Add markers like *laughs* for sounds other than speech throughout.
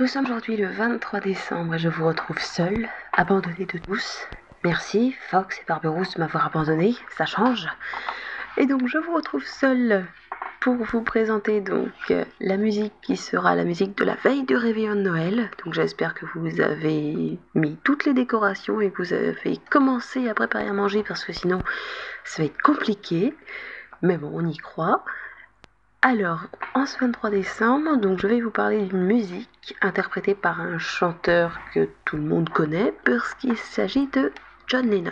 Nous sommes aujourd'hui le 23 décembre et je vous retrouve seul, abandonné de tous. Merci Fox et Barberousse de m'avoir abandonné, ça change. Et donc je vous retrouve seul pour vous présenter donc la musique qui sera la musique de la veille du réveillon de Noël. Donc j'espère que vous avez mis toutes les décorations et que vous avez commencé à préparer à manger parce que sinon ça va être compliqué. Mais bon, on y croit. Alors, en ce 23 décembre, donc je vais vous parler d'une musique interprétée par un chanteur que tout le monde connaît parce qu'il s'agit de John Lennon.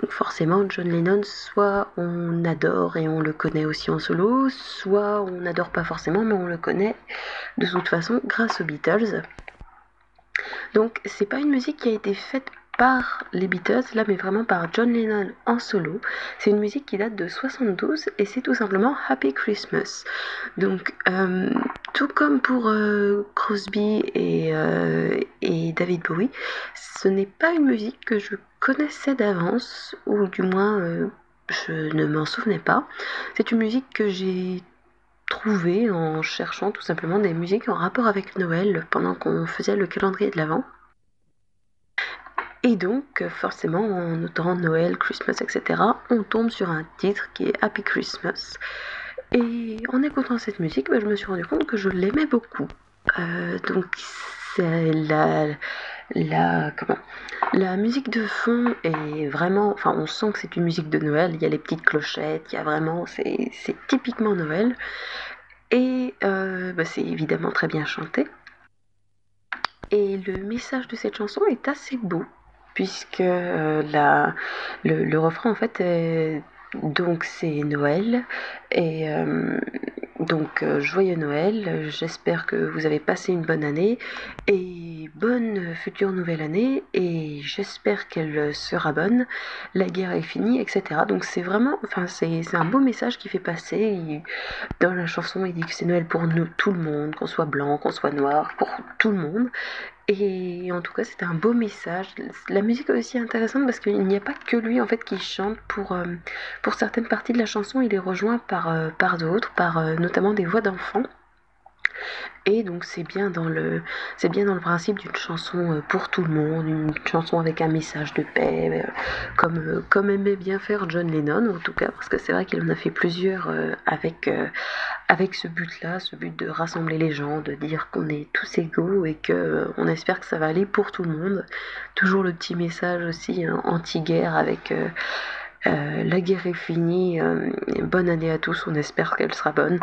Donc forcément, John Lennon, soit on adore et on le connaît aussi en solo, soit on n'adore pas forcément, mais on le connaît de toute façon grâce aux Beatles. Donc c'est pas une musique qui a été faite par les Beatles, là mais vraiment par John Lennon en solo. C'est une musique qui date de 72 et c'est tout simplement Happy Christmas. Donc euh, tout comme pour euh, Crosby et, euh, et, David Bowie, ce n'est pas une musique que je connaissais d'avance, ou du moins je ne m'en souvenais pas. C'est une musique que j'ai trouvée en cherchant tout simplement des musiques en rapport avec Noël pendant qu'on faisait le calendrier de l'Avent. Et donc, forcément, en notant Noël, Christmas, etc., on tombe sur un titre qui est Happy Christmas. Et en écoutant cette musique, bah, je me suis rendu compte que je l'aimais beaucoup. Euh, donc, c'est la, la, musique de fond est vraiment. Enfin, on sent que c'est une musique de Noël. Il y a les petites clochettes, il y a vraiment. C'est typiquement Noël. Et euh, bah, c'est évidemment très bien chanté. Et le message de cette chanson est assez beau puisque euh, le, refrain en fait donc c'est Noël et euh, donc euh, joyeux Noël, j'espère que vous avez passé une bonne année et bonne future nouvelle année et j'espère qu'elle sera bonne, la guerre est finie, etc. Donc c'est vraiment, enfin c'est un beau message qui fait passer. dans la chanson il dit que c'est Noël pour nous, tout le monde, qu'on soit blanc, qu'on soit noir, pour tout le monde. Et en tout cas, c'était un beau message. La musique est aussi intéressante parce qu'il n'y a pas que lui en fait qui chante. Pour, euh, certaines parties de la chanson, il est rejoint par, euh, par d'autres, par euh, notamment des voix d'enfants. Et donc c'est bien dans le c'est bien dans le principe d'une chanson euh, pour tout le monde, une chanson avec un message de paix, euh, comme euh, comme aimait bien faire John Lennon en tout cas, parce que c'est vrai qu'il en a fait plusieurs avec avec ce but-là, ce but de rassembler les gens, de dire qu'on est tous égaux et que on espère que ça va aller pour tout le monde. Toujours le petit message aussi hein, anti-guerre avec la guerre est finie, bonne année à tous, on espère qu'elle sera bonne.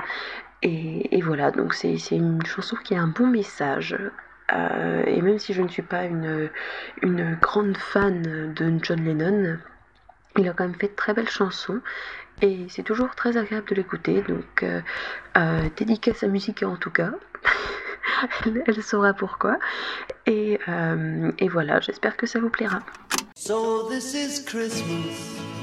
Et, voilà, donc c'est une chanson qui a un bon message. Euh, et même si je ne suis pas une, une grande fan de John Lennon, il a quand même fait de très belles chansons. Et c'est toujours très agréable de l'écouter. Donc, euh, euh, dédicace à musique en tout cas. *laughs* elle, saura pourquoi. Et, et voilà, j'espère que ça vous plaira. So this is Christmas.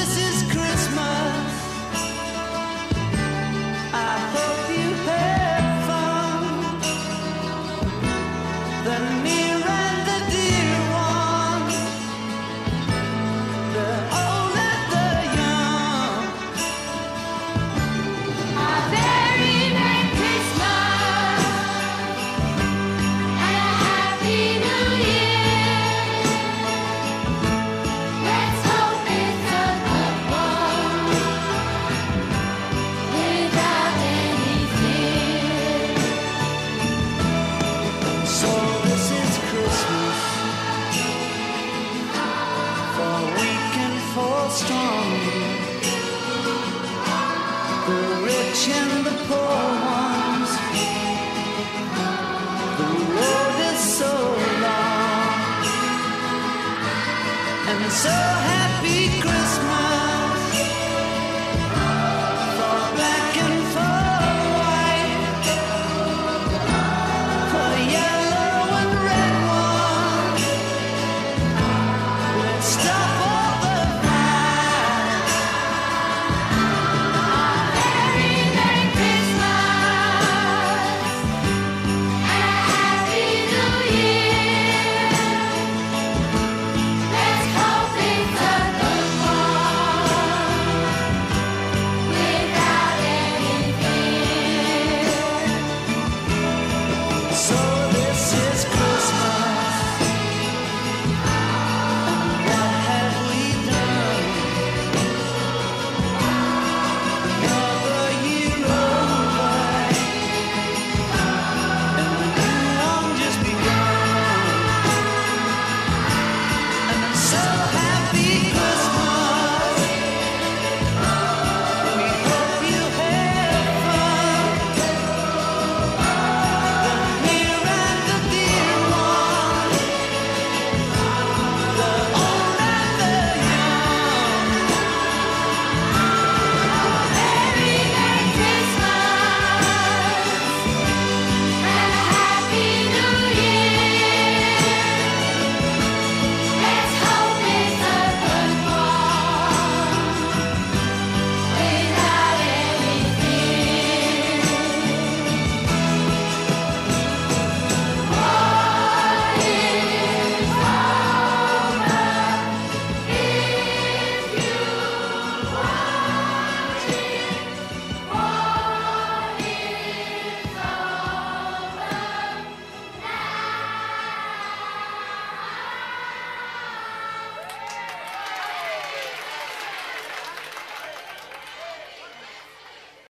and so happy.